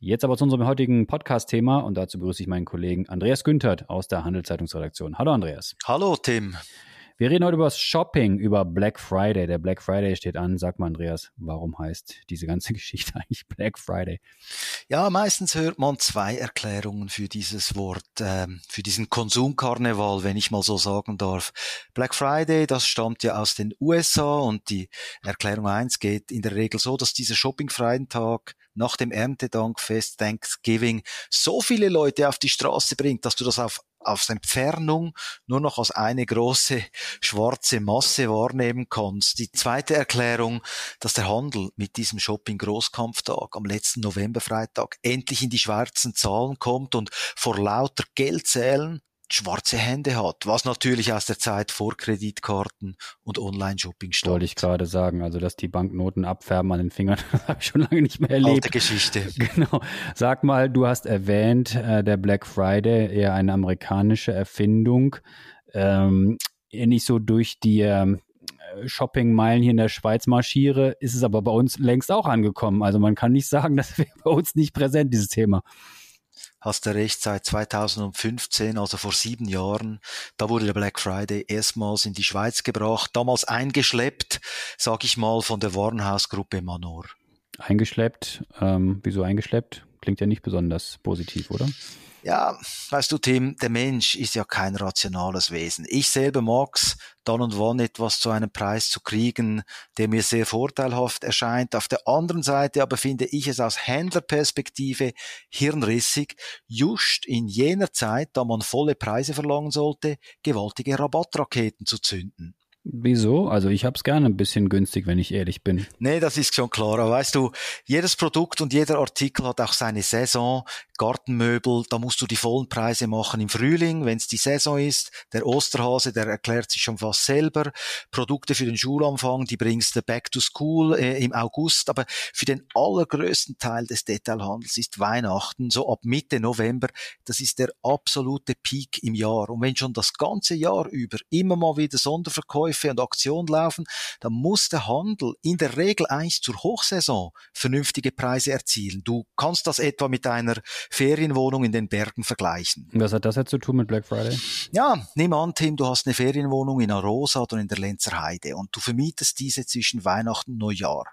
Jetzt aber zu unserem heutigen Podcast-Thema und dazu begrüße ich meinen Kollegen Andreas Günthert aus der Handelszeitungsredaktion. Hallo Andreas. Hallo Tim. Wir reden heute über das Shopping, über Black Friday. Der Black Friday steht an. Sag mal, Andreas, warum heißt diese ganze Geschichte eigentlich Black Friday? Ja, meistens hört man zwei Erklärungen für dieses Wort, ähm, für diesen Konsumkarneval, wenn ich mal so sagen darf. Black Friday, das stammt ja aus den USA und die Erklärung eins geht in der Regel so, dass dieser shoppingfreien Tag nach dem Erntedankfest Thanksgiving so viele Leute auf die Straße bringt, dass du das auf aus Entfernung nur noch als eine große schwarze Masse wahrnehmen kannst. Die zweite Erklärung, dass der Handel mit diesem Shopping-Großkampftag am letzten Novemberfreitag endlich in die schwarzen Zahlen kommt und vor lauter Geldzählen schwarze Hände hat, was natürlich aus der Zeit vor Kreditkarten und Online-Shopping stammt. Wollte ich gerade sagen, also dass die Banknoten abfärben an den Fingern, habe ich schon lange nicht mehr erlebt. Alte Geschichte. Genau. Sag mal, du hast erwähnt, äh, der Black Friday eher eine amerikanische Erfindung. Ähm, nicht so durch die ähm, Shoppingmeilen hier in der Schweiz marschiere, ist es aber bei uns längst auch angekommen. Also man kann nicht sagen, das wäre bei uns nicht präsent, dieses Thema hast du recht, seit 2015, also vor sieben Jahren, da wurde der Black Friday erstmals in die Schweiz gebracht, damals eingeschleppt, sag ich mal, von der Warenhausgruppe Manor. Eingeschleppt? Ähm, wieso eingeschleppt? Klingt ja nicht besonders positiv, oder? Ja, weißt du, Tim, der Mensch ist ja kein rationales Wesen. Ich selber mag's, dann und wann etwas zu einem Preis zu kriegen, der mir sehr vorteilhaft erscheint. Auf der anderen Seite aber finde ich es aus Händlerperspektive hirnrissig, just in jener Zeit, da man volle Preise verlangen sollte, gewaltige Rabattraketen zu zünden. Wieso? Also ich habe es gerne ein bisschen günstig, wenn ich ehrlich bin. Nee, das ist schon klar. Aber weißt du, jedes Produkt und jeder Artikel hat auch seine Saison. Gartenmöbel, da musst du die vollen Preise machen im Frühling, wenn es die Saison ist. Der Osterhase, der erklärt sich schon fast selber. Produkte für den Schulanfang, die bringst du back to school äh, im August. Aber für den allergrößten Teil des Detailhandels ist Weihnachten, so ab Mitte November, das ist der absolute Peak im Jahr. Und wenn schon das ganze Jahr über immer mal wieder Sonderverkäufe und Aktionen laufen, dann muss der Handel in der Regel eigentlich zur Hochsaison vernünftige Preise erzielen. Du kannst das etwa mit einer Ferienwohnung in den Bergen vergleichen. Was hat das jetzt zu tun mit Black Friday? Ja, nimm an, Tim, du hast eine Ferienwohnung in Arosa oder in der Lenzer Heide und du vermietest diese zwischen Weihnachten und Neujahr.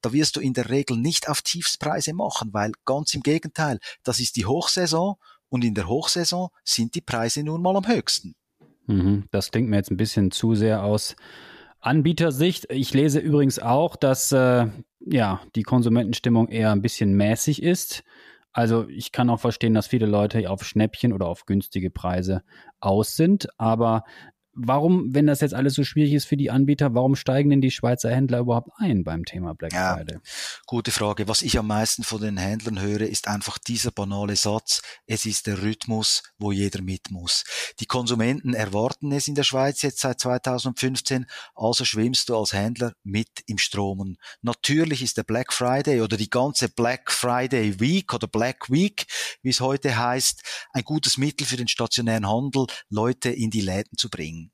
Da wirst du in der Regel nicht auf Tiefspreise machen, weil ganz im Gegenteil, das ist die Hochsaison und in der Hochsaison sind die Preise nun mal am höchsten. Mhm, das klingt mir jetzt ein bisschen zu sehr aus Anbietersicht. Ich lese übrigens auch, dass äh, ja die Konsumentenstimmung eher ein bisschen mäßig ist. Also ich kann auch verstehen, dass viele Leute auf Schnäppchen oder auf günstige Preise aus sind, aber warum, wenn das jetzt alles so schwierig ist für die Anbieter, warum steigen denn die Schweizer Händler überhaupt ein beim Thema Black ja, Friday? Gute Frage. Was ich am meisten von den Händlern höre, ist einfach dieser banale Satz, es ist der Rhythmus, wo jeder mit muss. Die Konsumenten erwarten es in der Schweiz jetzt seit 2015, also schwimmst du als Händler mit im Strom. natürlich ist der Black Friday oder die ganze Black Friday Week oder Black Week, wie es heute heißt, ein gutes Mittel für den stationären Handel, Leute in die Läden zu bringen.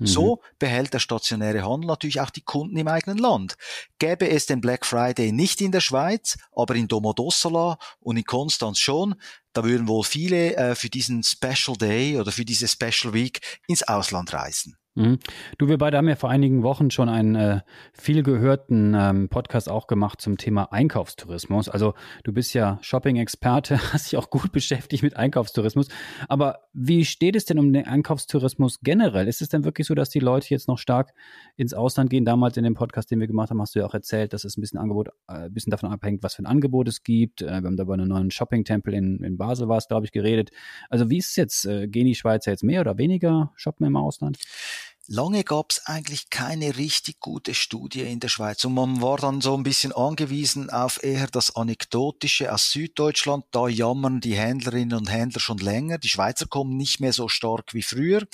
So mhm. behält der stationäre Handel natürlich auch die Kunden im eigenen Land. Gäbe es den Black Friday nicht in der Schweiz, aber in Domodossola und in Konstanz schon, da würden wohl viele äh, für diesen Special Day oder für diese Special Week ins Ausland reisen. Mhm. Du, wir beide haben ja vor einigen Wochen schon einen äh, viel gehörten ähm, Podcast auch gemacht zum Thema Einkaufstourismus. Also du bist ja Shopping-Experte, hast dich auch gut beschäftigt mit Einkaufstourismus. Aber wie steht es denn um den Einkaufstourismus generell? Ist es denn wirklich so, dass die Leute jetzt noch stark ins Ausland gehen? Damals in dem Podcast, den wir gemacht haben, hast du ja auch erzählt, dass es ein bisschen Angebot, äh, ein bisschen davon abhängt, was für ein Angebot es gibt. Äh, wir haben da über einen neuen Shopping-Tempel in, in Basel war es, glaube ich, geredet. Also wie ist es jetzt? Äh, gehen die Schweizer jetzt mehr oder weniger shoppen im Ausland? Lange gab es eigentlich keine richtig gute Studie in der Schweiz und man war dann so ein bisschen angewiesen auf eher das Anekdotische aus Süddeutschland. Da jammern die Händlerinnen und Händler schon länger. Die Schweizer kommen nicht mehr so stark wie früher.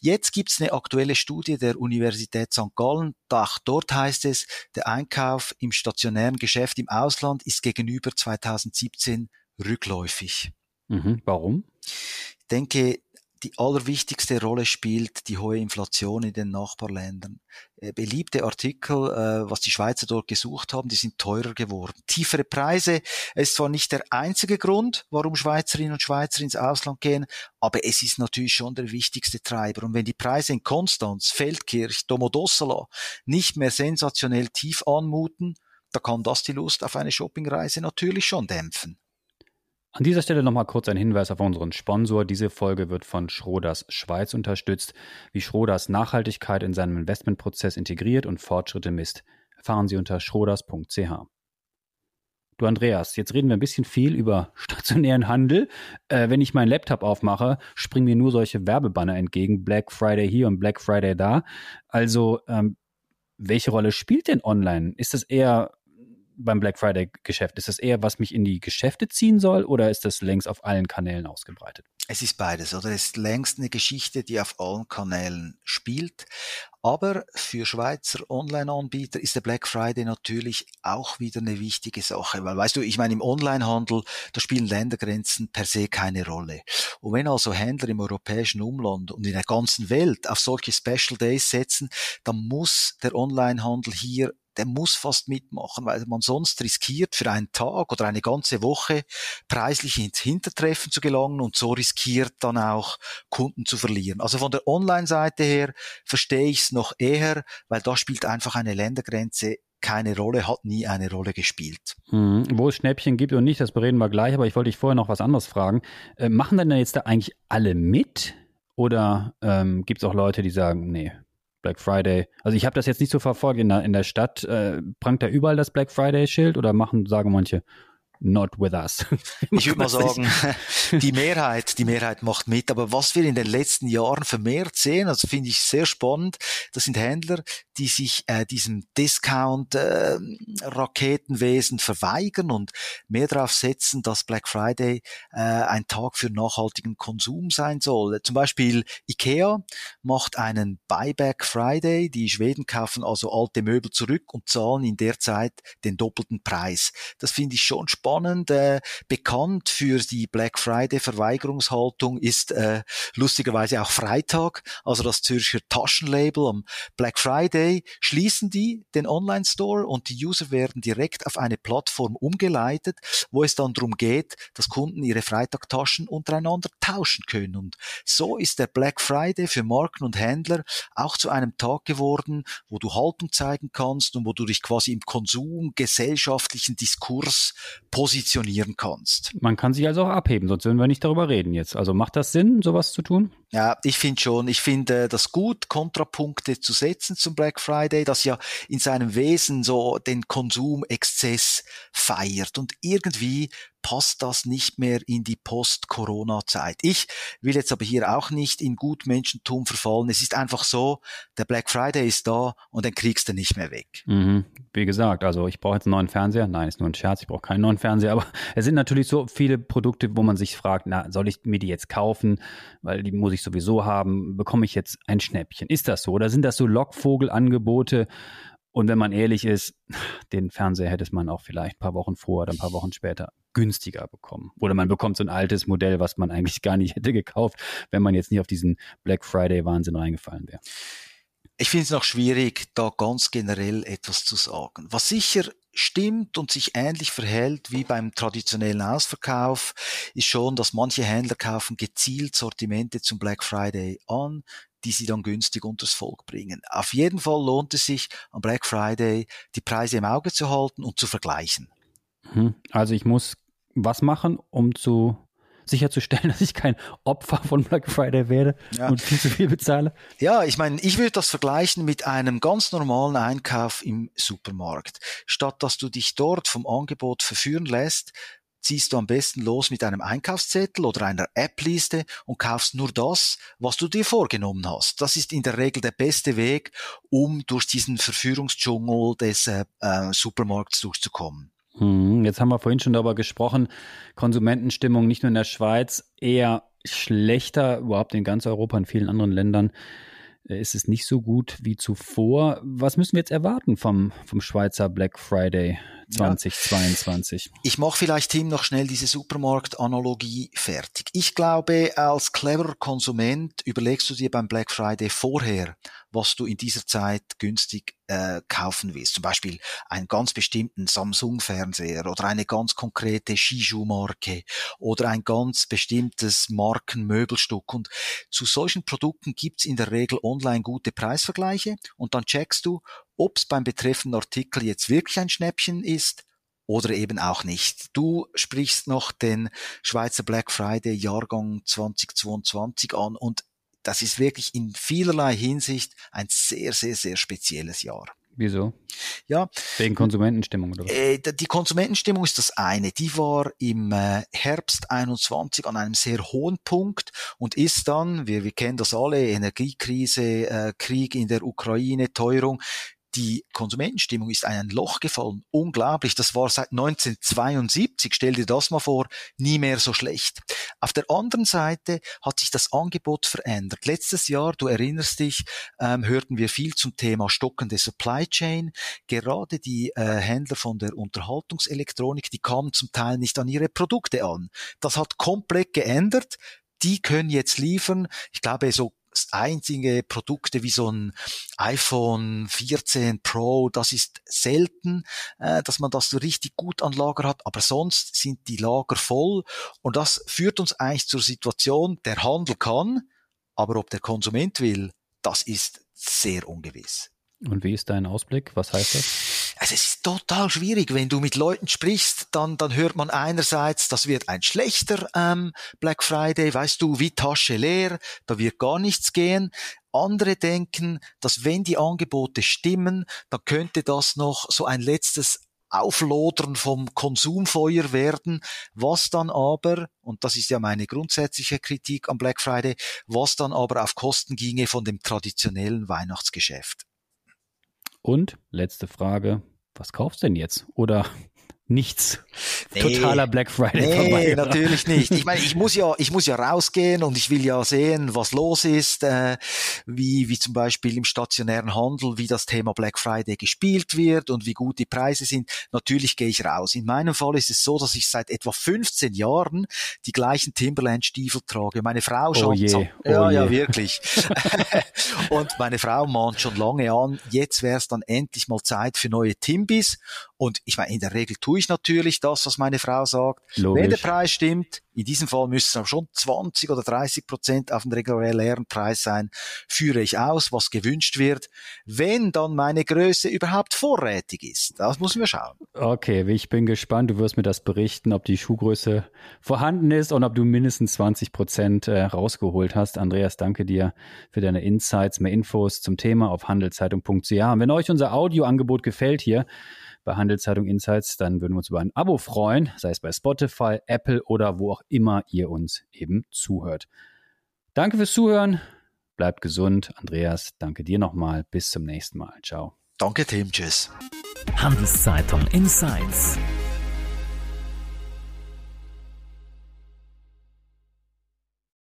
Jetzt gibt es eine aktuelle Studie der Universität St. Gallen. Auch dort heißt es, der Einkauf im stationären Geschäft im Ausland ist gegenüber 2017 rückläufig. Mhm. Warum? Ich denke, die allerwichtigste Rolle spielt die hohe Inflation in den Nachbarländern. Äh, beliebte Artikel, äh, was die Schweizer dort gesucht haben, die sind teurer geworden. Tiefere Preise ist zwar nicht der einzige Grund, warum Schweizerinnen und Schweizer ins Ausland gehen, aber es ist natürlich schon der wichtigste Treiber. Und wenn die Preise in Konstanz, Feldkirch, Domodossola nicht mehr sensationell tief anmuten, da kann das die Lust auf eine Shoppingreise natürlich schon dämpfen. An dieser Stelle nochmal kurz ein Hinweis auf unseren Sponsor. Diese Folge wird von Schroders Schweiz unterstützt. Wie Schroders Nachhaltigkeit in seinem Investmentprozess integriert und Fortschritte misst, erfahren Sie unter schroders.ch. Du Andreas, jetzt reden wir ein bisschen viel über stationären Handel. Äh, wenn ich meinen Laptop aufmache, springen mir nur solche Werbebanner entgegen. Black Friday hier und Black Friday da. Also, ähm, welche Rolle spielt denn online? Ist das eher beim Black Friday Geschäft? Ist das eher, was mich in die Geschäfte ziehen soll oder ist das längst auf allen Kanälen ausgebreitet? Es ist beides, oder? Es ist längst eine Geschichte, die auf allen Kanälen spielt. Aber für Schweizer Online-Anbieter ist der Black Friday natürlich auch wieder eine wichtige Sache, weil weißt du, ich meine, im Online-Handel, da spielen Ländergrenzen per se keine Rolle. Und wenn also Händler im europäischen Umland und in der ganzen Welt auf solche Special Days setzen, dann muss der Online-Handel hier der muss fast mitmachen, weil man sonst riskiert, für einen Tag oder eine ganze Woche preislich ins Hintertreffen zu gelangen und so riskiert dann auch Kunden zu verlieren. Also von der Online-Seite her verstehe ich es noch eher, weil da spielt einfach eine Ländergrenze keine Rolle, hat nie eine Rolle gespielt. Mhm. Wo es Schnäppchen gibt und nicht, das bereden wir gleich, aber ich wollte dich vorher noch was anderes fragen. Äh, machen denn jetzt da eigentlich alle mit? Oder ähm, gibt es auch Leute, die sagen, nee, Black Friday. Also ich habe das jetzt nicht so verfolgt in der, in der Stadt. Äh, prangt da überall das Black Friday-Schild oder machen, sagen manche, not with us. ich würde mal sagen, die Mehrheit, die Mehrheit macht mit. Aber was wir in den letzten Jahren vermehrt sehen, also finde ich sehr spannend, das sind Händler, die sich äh, diesem Discount-Raketenwesen äh, verweigern und mehr darauf setzen, dass Black Friday äh, ein Tag für nachhaltigen Konsum sein soll. Zum Beispiel IKEA macht einen Buyback Friday. Die Schweden kaufen also alte Möbel zurück und zahlen in der Zeit den doppelten Preis. Das finde ich schon spannend. Äh, bekannt für die Black Friday Verweigerungshaltung ist äh, lustigerweise auch Freitag, also das Zürcher Taschenlabel am Black Friday Day schließen die den Online-Store und die User werden direkt auf eine Plattform umgeleitet, wo es dann darum geht, dass Kunden ihre Freitagtaschen untereinander tauschen können. Und so ist der Black Friday für Marken und Händler auch zu einem Tag geworden, wo du Haltung zeigen kannst und wo du dich quasi im Konsum, gesellschaftlichen Diskurs positionieren kannst. Man kann sich also auch abheben, sonst würden wir nicht darüber reden jetzt. Also macht das Sinn, sowas zu tun? Ja, ich finde schon. Ich finde das gut, Kontrapunkte zu setzen zum Black Friday, das ja in seinem Wesen so den Konsumexzess feiert. Und irgendwie passt das nicht mehr in die Post-Corona-Zeit. Ich will jetzt aber hier auch nicht in Gutmenschentum verfallen. Es ist einfach so, der Black Friday ist da und den kriegst du nicht mehr weg. Mhm. Wie gesagt, also ich brauche jetzt einen neuen Fernseher. Nein, ist nur ein Scherz, ich brauche keinen neuen Fernseher. Aber es sind natürlich so viele Produkte, wo man sich fragt, na, soll ich mir die jetzt kaufen? Weil die muss ich sowieso haben. Bekomme ich jetzt ein Schnäppchen? Ist das so? Oder sind das so Lockvogelangebote? Und wenn man ehrlich ist, den Fernseher hätte man auch vielleicht ein paar Wochen vorher oder ein paar Wochen später günstiger bekommen. Oder man bekommt so ein altes Modell, was man eigentlich gar nicht hätte gekauft, wenn man jetzt nicht auf diesen Black Friday Wahnsinn reingefallen wäre. Ich finde es noch schwierig, da ganz generell etwas zu sagen. Was sicher stimmt und sich ähnlich verhält wie beim traditionellen Ausverkauf, ist schon, dass manche Händler kaufen gezielt Sortimente zum Black Friday an, die sie dann günstig unters Volk bringen. Auf jeden Fall lohnt es sich, am Black Friday die Preise im Auge zu halten und zu vergleichen. Mhm. Also ich muss was machen, um zu sicherzustellen, dass ich kein Opfer von Black Friday werde ja. und viel zu viel bezahle? Ja, ich meine, ich würde das vergleichen mit einem ganz normalen Einkauf im Supermarkt. Statt dass du dich dort vom Angebot verführen lässt, ziehst du am besten los mit einem Einkaufszettel oder einer App-Liste und kaufst nur das, was du dir vorgenommen hast. Das ist in der Regel der beste Weg, um durch diesen Verführungsdschungel des äh, äh Supermarkts durchzukommen. Hm, jetzt haben wir vorhin schon darüber gesprochen, Konsumentenstimmung nicht nur in der Schweiz eher schlechter, überhaupt in ganz Europa, in vielen anderen Ländern äh, ist es nicht so gut wie zuvor. Was müssen wir jetzt erwarten vom, vom Schweizer Black Friday 2022? Ja. Ich mache vielleicht, Tim, noch schnell diese Supermarkt-Analogie fertig. Ich glaube, als cleverer Konsument überlegst du dir beim Black Friday vorher, was du in dieser Zeit günstig äh, kaufen willst. Zum Beispiel einen ganz bestimmten Samsung-Fernseher oder eine ganz konkrete Skischuhmarke oder ein ganz bestimmtes Markenmöbelstück. Und zu solchen Produkten gibt's in der Regel online gute Preisvergleiche und dann checkst du, ob es beim betreffenden Artikel jetzt wirklich ein Schnäppchen ist oder eben auch nicht. Du sprichst noch den Schweizer Black Friday Jahrgang 2022 an und das ist wirklich in vielerlei Hinsicht ein sehr, sehr, sehr spezielles Jahr. Wieso? Ja. Wegen Konsumentenstimmung oder was? Äh, die Konsumentenstimmung ist das eine. Die war im äh, Herbst 21 an einem sehr hohen Punkt und ist dann, wir, wir kennen das alle, Energiekrise, äh, Krieg in der Ukraine, Teuerung, die Konsumentenstimmung ist in ein Loch gefallen. Unglaublich. Das war seit 1972. Stell dir das mal vor. Nie mehr so schlecht. Auf der anderen Seite hat sich das Angebot verändert. Letztes Jahr, du erinnerst dich, ähm, hörten wir viel zum Thema stockende Supply Chain. Gerade die äh, Händler von der Unterhaltungselektronik, die kamen zum Teil nicht an ihre Produkte an. Das hat komplett geändert die können jetzt liefern. Ich glaube, so einzige Produkte wie so ein iPhone 14 Pro, das ist selten, äh, dass man das so richtig gut an Lager hat, aber sonst sind die Lager voll und das führt uns eigentlich zur Situation, der Handel kann, aber ob der Konsument will, das ist sehr ungewiss. Und wie ist dein Ausblick? Was heißt das? Also es ist total schwierig, wenn du mit Leuten sprichst, dann, dann hört man einerseits, das wird ein schlechter ähm, Black Friday, weißt du, wie Tasche leer, da wird gar nichts gehen. Andere denken, dass wenn die Angebote stimmen, dann könnte das noch so ein letztes Auflodern vom Konsumfeuer werden, was dann aber, und das ist ja meine grundsätzliche Kritik am Black Friday, was dann aber auf Kosten ginge von dem traditionellen Weihnachtsgeschäft. Und letzte Frage, was kaufst du denn jetzt? Oder nichts. Nee, Totaler Black Friday nee, vorbei. natürlich nicht. Ich meine, ich muss ja, ich muss ja rausgehen und ich will ja sehen, was los ist, äh, wie, wie zum Beispiel im stationären Handel, wie das Thema Black Friday gespielt wird und wie gut die Preise sind. Natürlich gehe ich raus. In meinem Fall ist es so, dass ich seit etwa 15 Jahren die gleichen Timberland-Stiefel trage. Meine Frau oh schon. Je, oh ja, je. ja, wirklich. und meine Frau mahnt schon lange an, jetzt wäre es dann endlich mal Zeit für neue Timbis. Und ich meine, in der Regel tue ich natürlich das, was meine Frau sagt. Logisch. Wenn der Preis stimmt, in diesem Fall müsste es schon 20 oder 30 Prozent auf dem regulären Preis sein, führe ich aus, was gewünscht wird, wenn dann meine Größe überhaupt vorrätig ist. Das müssen wir schauen. Okay, ich bin gespannt. Du wirst mir das berichten, ob die Schuhgröße vorhanden ist und ob du mindestens 20 Prozent äh, rausgeholt hast. Andreas, danke dir für deine Insights, mehr Infos zum Thema auf handelszeitung.ch. Und wenn euch unser Audioangebot gefällt hier, bei Handelszeitung Insights, dann würden wir uns über ein Abo freuen, sei es bei Spotify, Apple oder wo auch immer ihr uns eben zuhört. Danke fürs Zuhören. Bleibt gesund. Andreas, danke dir nochmal. Bis zum nächsten Mal. Ciao. Danke, Tim. Tschüss. Handelszeitung Insights.